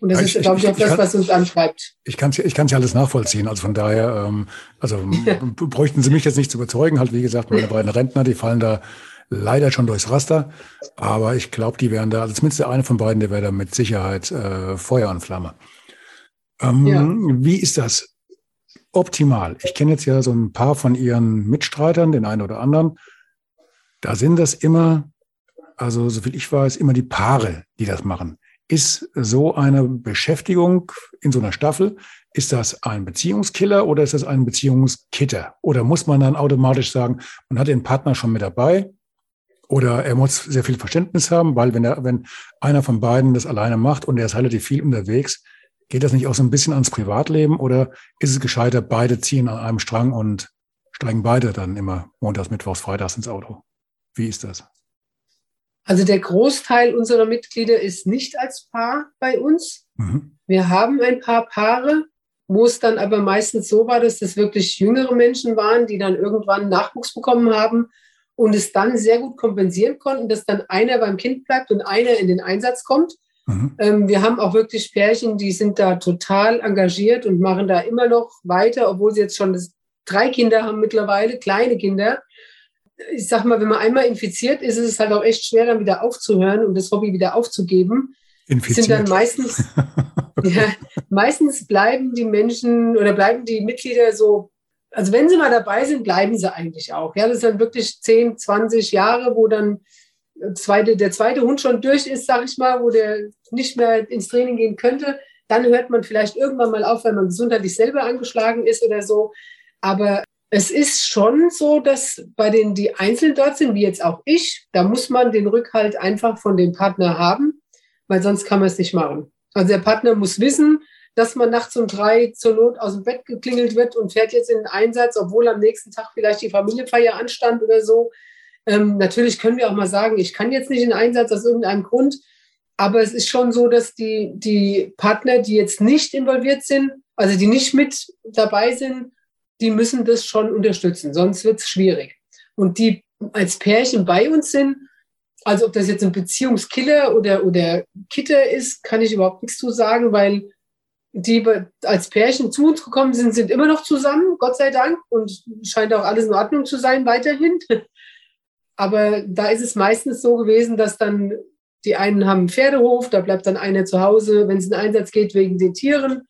Und das ich, ist, glaube ich, auch das, was uns antreibt. Ich kann es ich kann's ja alles nachvollziehen. Also von daher, ähm, also ja. bräuchten Sie mich jetzt nicht zu überzeugen. Halt, wie gesagt, meine beiden Rentner, die fallen da leider schon durchs Raster, aber ich glaube, die wären da, also zumindest der eine von beiden, der wäre da mit Sicherheit äh, Feuer und Flamme. Ähm, ja. Wie ist das optimal? Ich kenne jetzt ja so ein paar von Ihren Mitstreitern, den einen oder anderen. Da sind das immer, also so viel ich weiß, immer die Paare, die das machen. Ist so eine Beschäftigung in so einer Staffel, ist das ein Beziehungskiller oder ist das ein Beziehungskitter? Oder muss man dann automatisch sagen, man hat den Partner schon mit dabei oder er muss sehr viel Verständnis haben, weil wenn, er, wenn einer von beiden das alleine macht und er ist relativ viel unterwegs, geht das nicht auch so ein bisschen ans Privatleben oder ist es gescheiter, beide ziehen an einem Strang und steigen beide dann immer montags, mittwochs, freitags ins Auto? Wie ist das? Also der Großteil unserer Mitglieder ist nicht als Paar bei uns. Mhm. Wir haben ein paar Paare, wo es dann aber meistens so war, dass das wirklich jüngere Menschen waren, die dann irgendwann Nachwuchs bekommen haben und es dann sehr gut kompensieren konnten, dass dann einer beim Kind bleibt und einer in den Einsatz kommt. Mhm. Ähm, wir haben auch wirklich Pärchen, die sind da total engagiert und machen da immer noch weiter, obwohl sie jetzt schon das, drei Kinder haben mittlerweile, kleine Kinder. Ich sag mal, wenn man einmal infiziert ist, ist es halt auch echt schwer, dann wieder aufzuhören und das Hobby wieder aufzugeben. Infiziert. Sind dann meistens, ja, meistens bleiben die Menschen oder bleiben die Mitglieder so also wenn sie mal dabei sind, bleiben sie eigentlich auch. Ja, das sind wirklich 10, 20 Jahre, wo dann zweite, der zweite Hund schon durch ist, sag ich mal, wo der nicht mehr ins Training gehen könnte. Dann hört man vielleicht irgendwann mal auf, wenn man gesundheitlich selber angeschlagen ist oder so. Aber es ist schon so, dass bei denen, die einzeln dort sind, wie jetzt auch ich, da muss man den Rückhalt einfach von dem Partner haben, weil sonst kann man es nicht machen. Also der Partner muss wissen, dass man nachts um drei zur Not aus dem Bett geklingelt wird und fährt jetzt in den Einsatz, obwohl am nächsten Tag vielleicht die Familienfeier anstand oder so. Ähm, natürlich können wir auch mal sagen, ich kann jetzt nicht in den Einsatz aus irgendeinem Grund, aber es ist schon so, dass die, die Partner, die jetzt nicht involviert sind, also die nicht mit dabei sind, die müssen das schon unterstützen, sonst wird es schwierig. Und die als Pärchen bei uns sind, also ob das jetzt ein Beziehungskiller oder, oder Kitter ist, kann ich überhaupt nichts zu sagen, weil die als Pärchen zu uns gekommen sind, sind immer noch zusammen, Gott sei Dank, und scheint auch alles in Ordnung zu sein weiterhin. Aber da ist es meistens so gewesen, dass dann die einen haben einen Pferdehof, da bleibt dann einer zu Hause, wenn es in Einsatz geht, wegen den Tieren.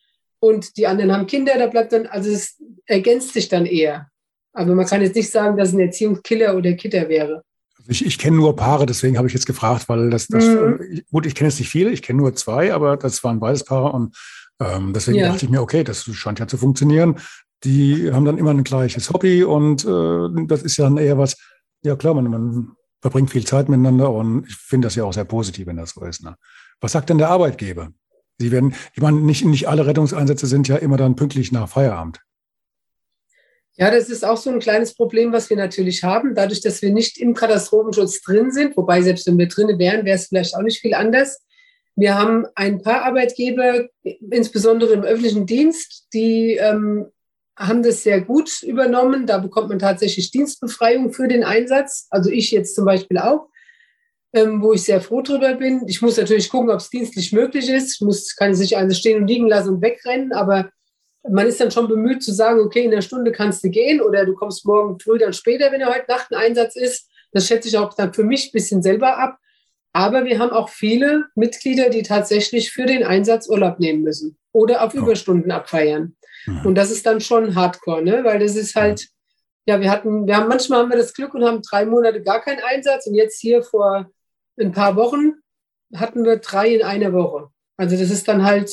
Und die anderen haben Kinder, da bleibt dann, also es ergänzt sich dann eher. Aber man kann jetzt nicht sagen, dass ein Erziehungskiller oder Kitter wäre. Also ich, ich kenne nur Paare, deswegen habe ich jetzt gefragt, weil das, das mhm. Äh, gut, ich kenne jetzt nicht viele, ich kenne nur zwei, aber das waren beides Paare und ähm, deswegen ja. dachte ich mir, okay, das scheint ja zu funktionieren. Die haben dann immer ein gleiches Hobby und äh, das ist ja dann eher was, ja klar, man, man verbringt viel Zeit miteinander und ich finde das ja auch sehr positiv, wenn das so ist. Ne? Was sagt denn der Arbeitgeber? Sie werden, ich meine, nicht, nicht alle Rettungseinsätze sind ja immer dann pünktlich nach Feierabend. Ja, das ist auch so ein kleines Problem, was wir natürlich haben. Dadurch, dass wir nicht im Katastrophenschutz drin sind, wobei selbst wenn wir drin wären, wäre es vielleicht auch nicht viel anders. Wir haben ein paar Arbeitgeber, insbesondere im öffentlichen Dienst, die ähm, haben das sehr gut übernommen. Da bekommt man tatsächlich Dienstbefreiung für den Einsatz. Also ich jetzt zum Beispiel auch, ähm, wo ich sehr froh drüber bin. Ich muss natürlich gucken, ob es dienstlich möglich ist. Ich muss, kann sich also stehen und liegen lassen und wegrennen, aber man ist dann schon bemüht zu sagen, okay, in der Stunde kannst du gehen oder du kommst morgen früh dann später, wenn er heute Nacht ein Einsatz ist. Das schätze ich auch dann für mich ein bisschen selber ab. Aber wir haben auch viele Mitglieder, die tatsächlich für den Einsatz Urlaub nehmen müssen oder auf oh. Überstunden abfeiern. Mhm. Und das ist dann schon Hardcore, ne? weil das ist halt, ja, wir hatten, wir haben manchmal haben wir das Glück und haben drei Monate gar keinen Einsatz und jetzt hier vor ein paar Wochen hatten wir drei in einer Woche. Also das ist dann halt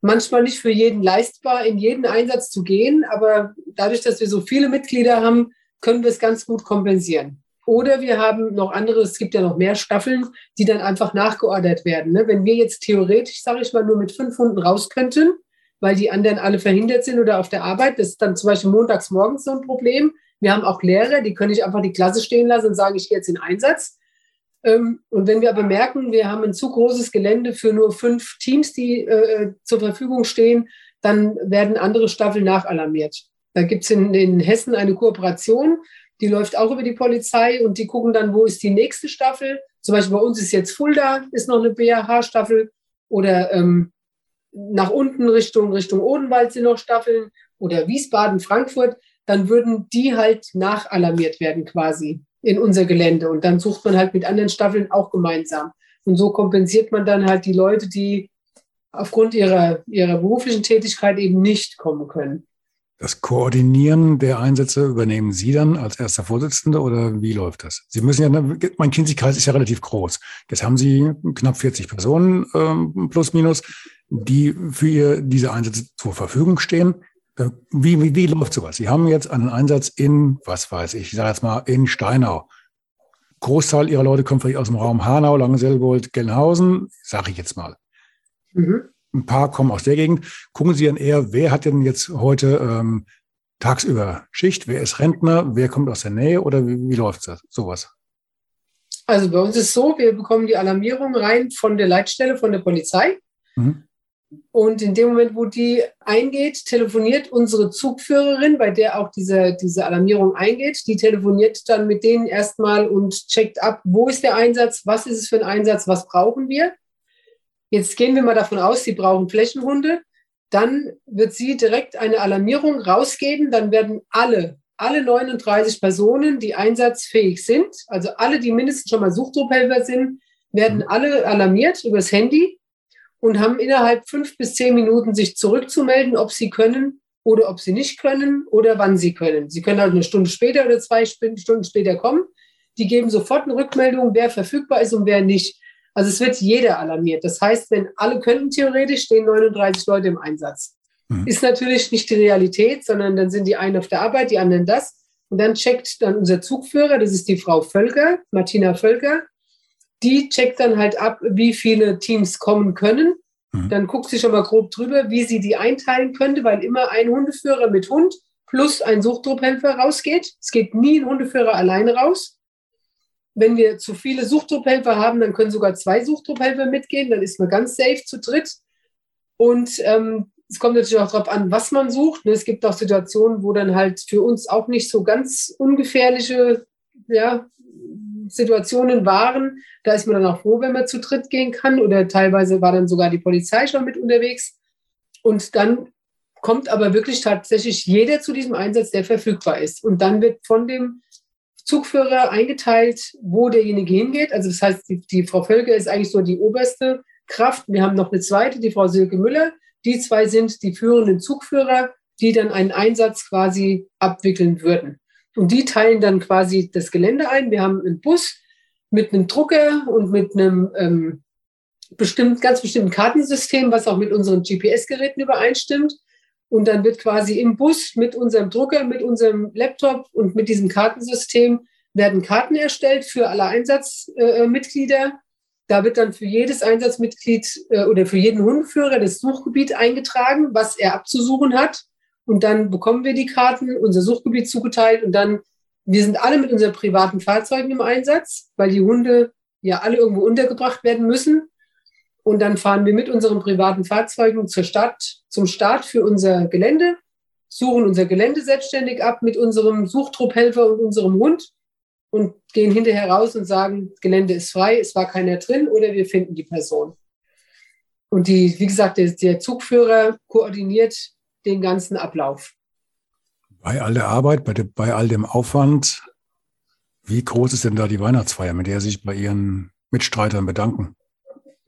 manchmal nicht für jeden leistbar, in jeden Einsatz zu gehen, aber dadurch, dass wir so viele Mitglieder haben, können wir es ganz gut kompensieren. Oder wir haben noch andere, es gibt ja noch mehr Staffeln, die dann einfach nachgeordert werden. Ne? Wenn wir jetzt theoretisch, sage ich mal, nur mit fünf Hunden raus könnten, weil die anderen alle verhindert sind oder auf der Arbeit, das ist dann zum Beispiel montags morgens so ein Problem. Wir haben auch Lehrer, die können nicht einfach die Klasse stehen lassen und sagen, ich gehe jetzt in Einsatz. Ähm, und wenn wir aber merken, wir haben ein zu großes Gelände für nur fünf Teams, die äh, zur Verfügung stehen, dann werden andere Staffeln nachalarmiert. Da gibt es in, in Hessen eine Kooperation die läuft auch über die Polizei und die gucken dann, wo ist die nächste Staffel. Zum Beispiel bei uns ist jetzt Fulda, ist noch eine BAH-Staffel oder ähm, nach unten Richtung, Richtung Odenwald sind noch Staffeln oder Wiesbaden, Frankfurt. Dann würden die halt nachalarmiert werden quasi. In unser Gelände. Und dann sucht man halt mit anderen Staffeln auch gemeinsam. Und so kompensiert man dann halt die Leute, die aufgrund ihrer, ihrer beruflichen Tätigkeit eben nicht kommen können. Das Koordinieren der Einsätze übernehmen Sie dann als erster Vorsitzender oder wie läuft das? Sie müssen ja, mein Kinzigkreis ist ja relativ groß. Jetzt haben Sie knapp 40 Personen ähm, plus minus, die für ihr, diese Einsätze zur Verfügung stehen. Äh, wie, wie, wie läuft sowas? Sie haben jetzt einen Einsatz in, was weiß ich, ich sage jetzt mal in Steinau. Großteil Ihrer Leute kommt vielleicht aus dem Raum Hanau, Langenselbold, Gelnhausen, sage ich jetzt mal. Mhm ein paar kommen aus der Gegend. Gucken Sie dann eher, wer hat denn jetzt heute ähm, tagsüber Schicht, wer ist Rentner, wer kommt aus der Nähe oder wie, wie läuft das, sowas? Also bei uns ist so, wir bekommen die Alarmierung rein von der Leitstelle, von der Polizei. Mhm. Und in dem Moment, wo die eingeht, telefoniert unsere Zugführerin, bei der auch diese, diese Alarmierung eingeht. Die telefoniert dann mit denen erstmal und checkt ab, wo ist der Einsatz, was ist es für ein Einsatz, was brauchen wir. Jetzt gehen wir mal davon aus, Sie brauchen Flächenhunde. Dann wird sie direkt eine Alarmierung rausgeben. Dann werden alle, alle 39 Personen, die einsatzfähig sind, also alle, die mindestens schon mal Suchtrupphelfer sind, werden alle alarmiert übers Handy und haben innerhalb fünf bis zehn Minuten sich zurückzumelden, ob sie können oder ob sie nicht können oder wann sie können. Sie können halt eine Stunde später oder zwei Stunden später kommen. Die geben sofort eine Rückmeldung, wer verfügbar ist und wer nicht. Also es wird jeder alarmiert. Das heißt, wenn alle könnten theoretisch, stehen 39 Leute im Einsatz. Mhm. Ist natürlich nicht die Realität, sondern dann sind die einen auf der Arbeit, die anderen das. Und dann checkt dann unser Zugführer, das ist die Frau Völker, Martina Völker, die checkt dann halt ab, wie viele Teams kommen können. Mhm. Dann guckt sie schon mal grob drüber, wie sie die einteilen könnte, weil immer ein Hundeführer mit Hund plus ein Suchtdruckhelfer rausgeht. Es geht nie ein Hundeführer alleine raus. Wenn wir zu viele Suchtrupphelfer haben, dann können sogar zwei Suchtrupphelfer mitgehen, dann ist man ganz safe zu dritt. Und ähm, es kommt natürlich auch darauf an, was man sucht. Ne? Es gibt auch Situationen, wo dann halt für uns auch nicht so ganz ungefährliche ja, Situationen waren. Da ist man dann auch froh, wenn man zu dritt gehen kann. Oder teilweise war dann sogar die Polizei schon mit unterwegs. Und dann kommt aber wirklich tatsächlich jeder zu diesem Einsatz, der verfügbar ist. Und dann wird von dem Zugführer eingeteilt, wo derjenige hingeht. Also das heißt, die, die Frau Völker ist eigentlich so die oberste Kraft. Wir haben noch eine zweite, die Frau Silke Müller. Die zwei sind die führenden Zugführer, die dann einen Einsatz quasi abwickeln würden. Und die teilen dann quasi das Gelände ein. Wir haben einen Bus mit einem Drucker und mit einem ähm, bestimmt, ganz bestimmten Kartensystem, was auch mit unseren GPS-Geräten übereinstimmt. Und dann wird quasi im Bus mit unserem Drucker, mit unserem Laptop und mit diesem Kartensystem werden Karten erstellt für alle Einsatzmitglieder. da wird dann für jedes Einsatzmitglied äh, oder für jeden Hundeführer das Suchgebiet eingetragen, was er abzusuchen hat. Und dann bekommen wir die Karten, unser Suchgebiet zugeteilt und dann, wir sind alle mit unseren privaten Fahrzeugen im Einsatz, weil die Hunde ja alle irgendwo untergebracht werden müssen. Und dann fahren wir mit unseren privaten Fahrzeugen zur Stadt, zum Start für unser Gelände, suchen unser Gelände selbstständig ab mit unserem Suchtrupphelfer und unserem Hund und gehen hinterher raus und sagen, Gelände ist frei, es war keiner drin oder wir finden die Person. Und die, wie gesagt, der, der Zugführer koordiniert den ganzen Ablauf. Bei all der Arbeit, bei, de, bei all dem Aufwand, wie groß ist denn da die Weihnachtsfeier, mit der Sie sich bei Ihren Mitstreitern bedanken?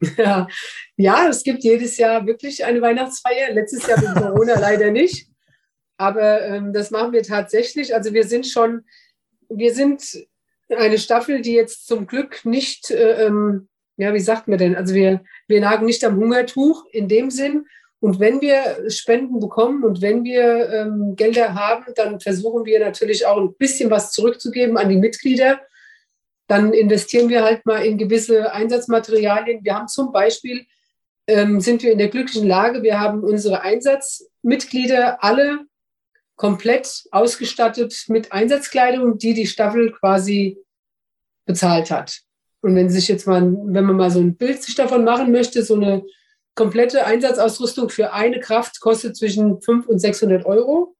Ja. ja, es gibt jedes Jahr wirklich eine Weihnachtsfeier. Letztes Jahr mit Corona leider nicht. Aber ähm, das machen wir tatsächlich. Also wir sind schon, wir sind eine Staffel, die jetzt zum Glück nicht, äh, ähm, ja, wie sagt man denn? Also wir, wir nagen nicht am Hungertuch in dem Sinn. Und wenn wir Spenden bekommen und wenn wir ähm, Gelder haben, dann versuchen wir natürlich auch ein bisschen was zurückzugeben an die Mitglieder dann investieren wir halt mal in gewisse Einsatzmaterialien. Wir haben zum Beispiel, ähm, sind wir in der glücklichen Lage, wir haben unsere Einsatzmitglieder alle komplett ausgestattet mit Einsatzkleidung, die die Staffel quasi bezahlt hat. Und wenn sich jetzt mal, wenn man mal so ein Bild sich davon machen möchte, so eine komplette Einsatzausrüstung für eine Kraft kostet zwischen 500 und 600 Euro.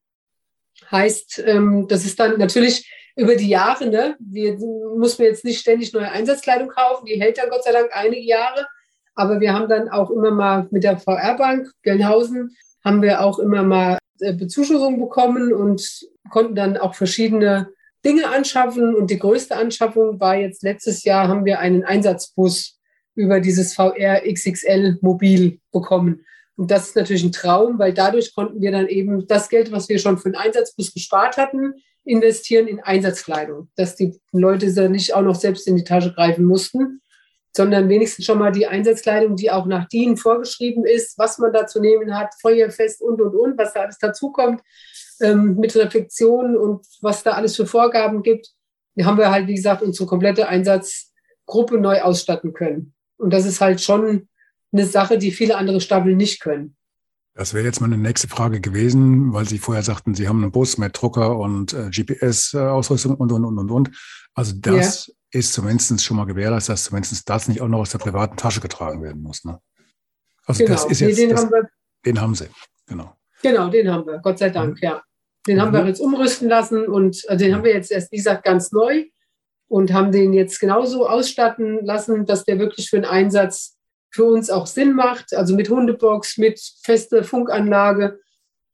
Heißt, ähm, das ist dann natürlich über die Jahre, ne, wir, muss jetzt nicht ständig neue Einsatzkleidung kaufen, die hält dann Gott sei Dank einige Jahre. Aber wir haben dann auch immer mal mit der VR-Bank Gelnhausen, haben wir auch immer mal äh, Bezuschussung bekommen und konnten dann auch verschiedene Dinge anschaffen. Und die größte Anschaffung war jetzt letztes Jahr, haben wir einen Einsatzbus über dieses VR XXL Mobil bekommen. Und das ist natürlich ein Traum, weil dadurch konnten wir dann eben das Geld, was wir schon für den Einsatzbus gespart hatten, investieren in Einsatzkleidung, dass die Leute da nicht auch noch selbst in die Tasche greifen mussten, sondern wenigstens schon mal die Einsatzkleidung, die auch nach DIN vorgeschrieben ist, was man da zu nehmen hat, feuerfest und, und, und, was da alles dazukommt, ähm, mit Reflexion und was da alles für Vorgaben gibt. Haben wir halt, wie gesagt, unsere komplette Einsatzgruppe neu ausstatten können. Und das ist halt schon eine Sache, die viele andere Stapel nicht können. Das wäre jetzt meine nächste Frage gewesen, weil Sie vorher sagten, Sie haben einen Bus mit Drucker und äh, GPS-Ausrüstung und, und, und, und, und. Also das ja. ist zumindest schon mal gewährleistet, dass zumindest das nicht auch noch aus der privaten Tasche getragen werden muss. Ne? Also genau. das ist jetzt, nee, den, das, haben wir, den haben Sie, genau. Genau, den haben wir, Gott sei Dank, mhm. ja. Den mhm. haben wir jetzt umrüsten lassen und also den haben wir jetzt erst, wie gesagt, ganz neu und haben den jetzt genauso ausstatten lassen, dass der wirklich für den Einsatz für uns auch Sinn macht. Also mit Hundebox, mit fester Funkanlage.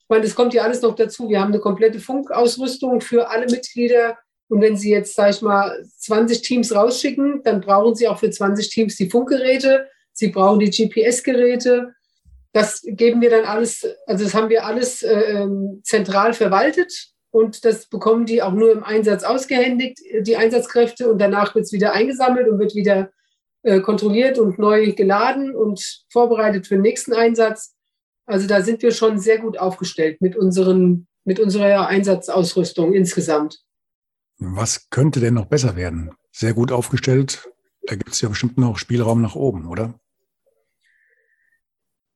Ich meine, das kommt ja alles noch dazu. Wir haben eine komplette Funkausrüstung für alle Mitglieder. Und wenn Sie jetzt, sage ich mal, 20 Teams rausschicken, dann brauchen Sie auch für 20 Teams die Funkgeräte. Sie brauchen die GPS-Geräte. Das geben wir dann alles, also das haben wir alles äh, zentral verwaltet und das bekommen die auch nur im Einsatz ausgehändigt, die Einsatzkräfte, und danach wird es wieder eingesammelt und wird wieder äh, kontrolliert und neu geladen und vorbereitet für den nächsten Einsatz. Also da sind wir schon sehr gut aufgestellt mit, unseren, mit unserer Einsatzausrüstung insgesamt. Was könnte denn noch besser werden? Sehr gut aufgestellt. Da gibt es ja bestimmt noch Spielraum nach oben, oder?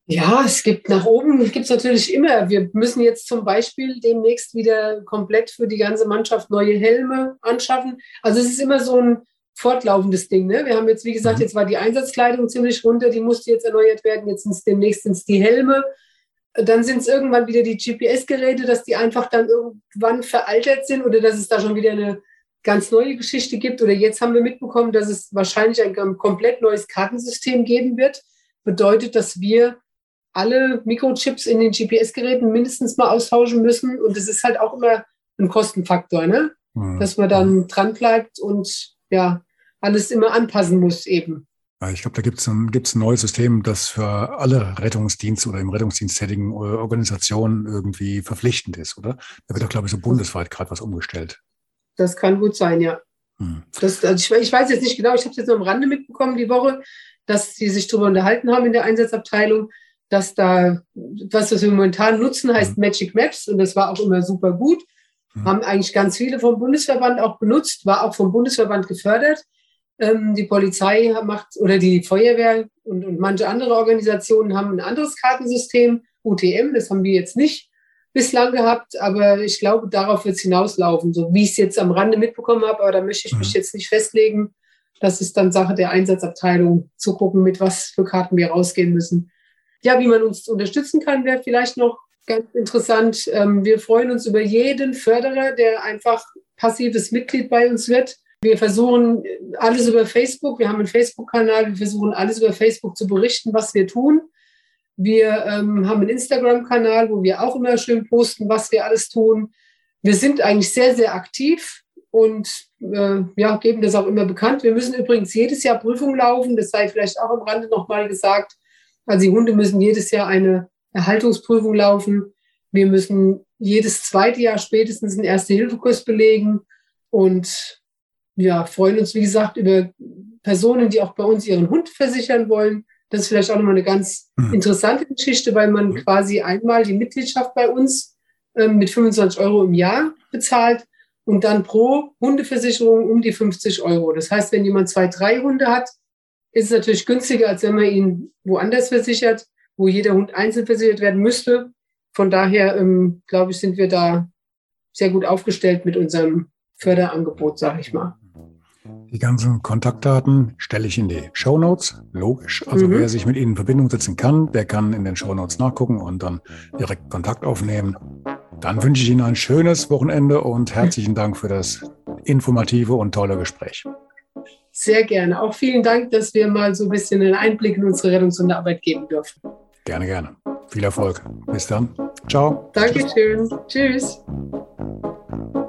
Ja, es gibt nach oben, gibt es natürlich immer. Wir müssen jetzt zum Beispiel demnächst wieder komplett für die ganze Mannschaft neue Helme anschaffen. Also es ist immer so ein fortlaufendes Ding. Ne? Wir haben jetzt, wie gesagt, mhm. jetzt war die Einsatzkleidung ziemlich runter, die musste jetzt erneuert werden. Jetzt sind es demnächst sind's die Helme. Dann sind es irgendwann wieder die GPS-Geräte, dass die einfach dann irgendwann veraltert sind oder dass es da schon wieder eine ganz neue Geschichte gibt. Oder jetzt haben wir mitbekommen, dass es wahrscheinlich ein komplett neues Kartensystem geben wird. Bedeutet, dass wir alle Mikrochips in den GPS-Geräten mindestens mal austauschen müssen. Und das ist halt auch immer ein Kostenfaktor, ne? Mhm. dass man dann dran bleibt und ja, alles immer anpassen muss eben. Ich glaube, da gibt es ein, gibt's ein neues System, das für alle Rettungsdienste oder im Rettungsdienst tätigen äh, Organisationen irgendwie verpflichtend ist, oder? Da wird doch, glaube ich, so bundesweit gerade was umgestellt. Das kann gut sein, ja. Hm. Das, also ich, ich, weiß jetzt nicht genau, ich habe es jetzt nur am Rande mitbekommen die Woche, dass sie sich darüber unterhalten haben in der Einsatzabteilung, dass da, was wir momentan nutzen, heißt. Magic Maps und das war auch immer super gut. Haben eigentlich ganz viele vom Bundesverband auch benutzt, war auch vom Bundesverband gefördert. Ähm, die Polizei macht oder die Feuerwehr und, und manche andere Organisationen haben ein anderes Kartensystem, UTM, das haben wir jetzt nicht bislang gehabt, aber ich glaube, darauf wird es hinauslaufen, so wie ich es jetzt am Rande mitbekommen habe, aber da möchte ich mich jetzt nicht festlegen. Das ist dann Sache der Einsatzabteilung, zu gucken, mit was für Karten wir rausgehen müssen. Ja, wie man uns unterstützen kann, wäre vielleicht noch ganz interessant. Ähm, wir freuen uns über jeden Förderer, der einfach passives Mitglied bei uns wird. Wir versuchen alles über Facebook. Wir haben einen Facebook-Kanal. Wir versuchen alles über Facebook zu berichten, was wir tun. Wir ähm, haben einen Instagram-Kanal, wo wir auch immer schön posten, was wir alles tun. Wir sind eigentlich sehr, sehr aktiv und äh, ja, geben das auch immer bekannt. Wir müssen übrigens jedes Jahr Prüfungen laufen. Das sei vielleicht auch am Rande nochmal gesagt. Also die Hunde müssen jedes Jahr eine Erhaltungsprüfung laufen. Wir müssen jedes zweite Jahr spätestens einen Erste-Hilfe-Kurs belegen und ja, freuen uns, wie gesagt, über Personen, die auch bei uns ihren Hund versichern wollen. Das ist vielleicht auch nochmal eine ganz mhm. interessante Geschichte, weil man mhm. quasi einmal die Mitgliedschaft bei uns ähm, mit 25 Euro im Jahr bezahlt und dann pro Hundeversicherung um die 50 Euro. Das heißt, wenn jemand zwei, drei Hunde hat, ist es natürlich günstiger, als wenn man ihn woanders versichert wo jeder Hund einzeln versichert werden müsste. Von daher, ähm, glaube ich, sind wir da sehr gut aufgestellt mit unserem Förderangebot, sage ich mal. Die ganzen Kontaktdaten stelle ich in die Show Notes, logisch. Also mhm. wer sich mit Ihnen in Verbindung setzen kann, der kann in den Show Notes nachgucken und dann direkt Kontakt aufnehmen. Dann wünsche ich Ihnen ein schönes Wochenende und herzlichen Dank für das informative und tolle Gespräch. Sehr gerne. Auch vielen Dank, dass wir mal so ein bisschen einen Einblick in unsere Rettungshundearbeit geben dürfen. Gerne, gerne. Viel Erfolg. Bis dann. Ciao. Dankeschön. Tschüss. Tschüss.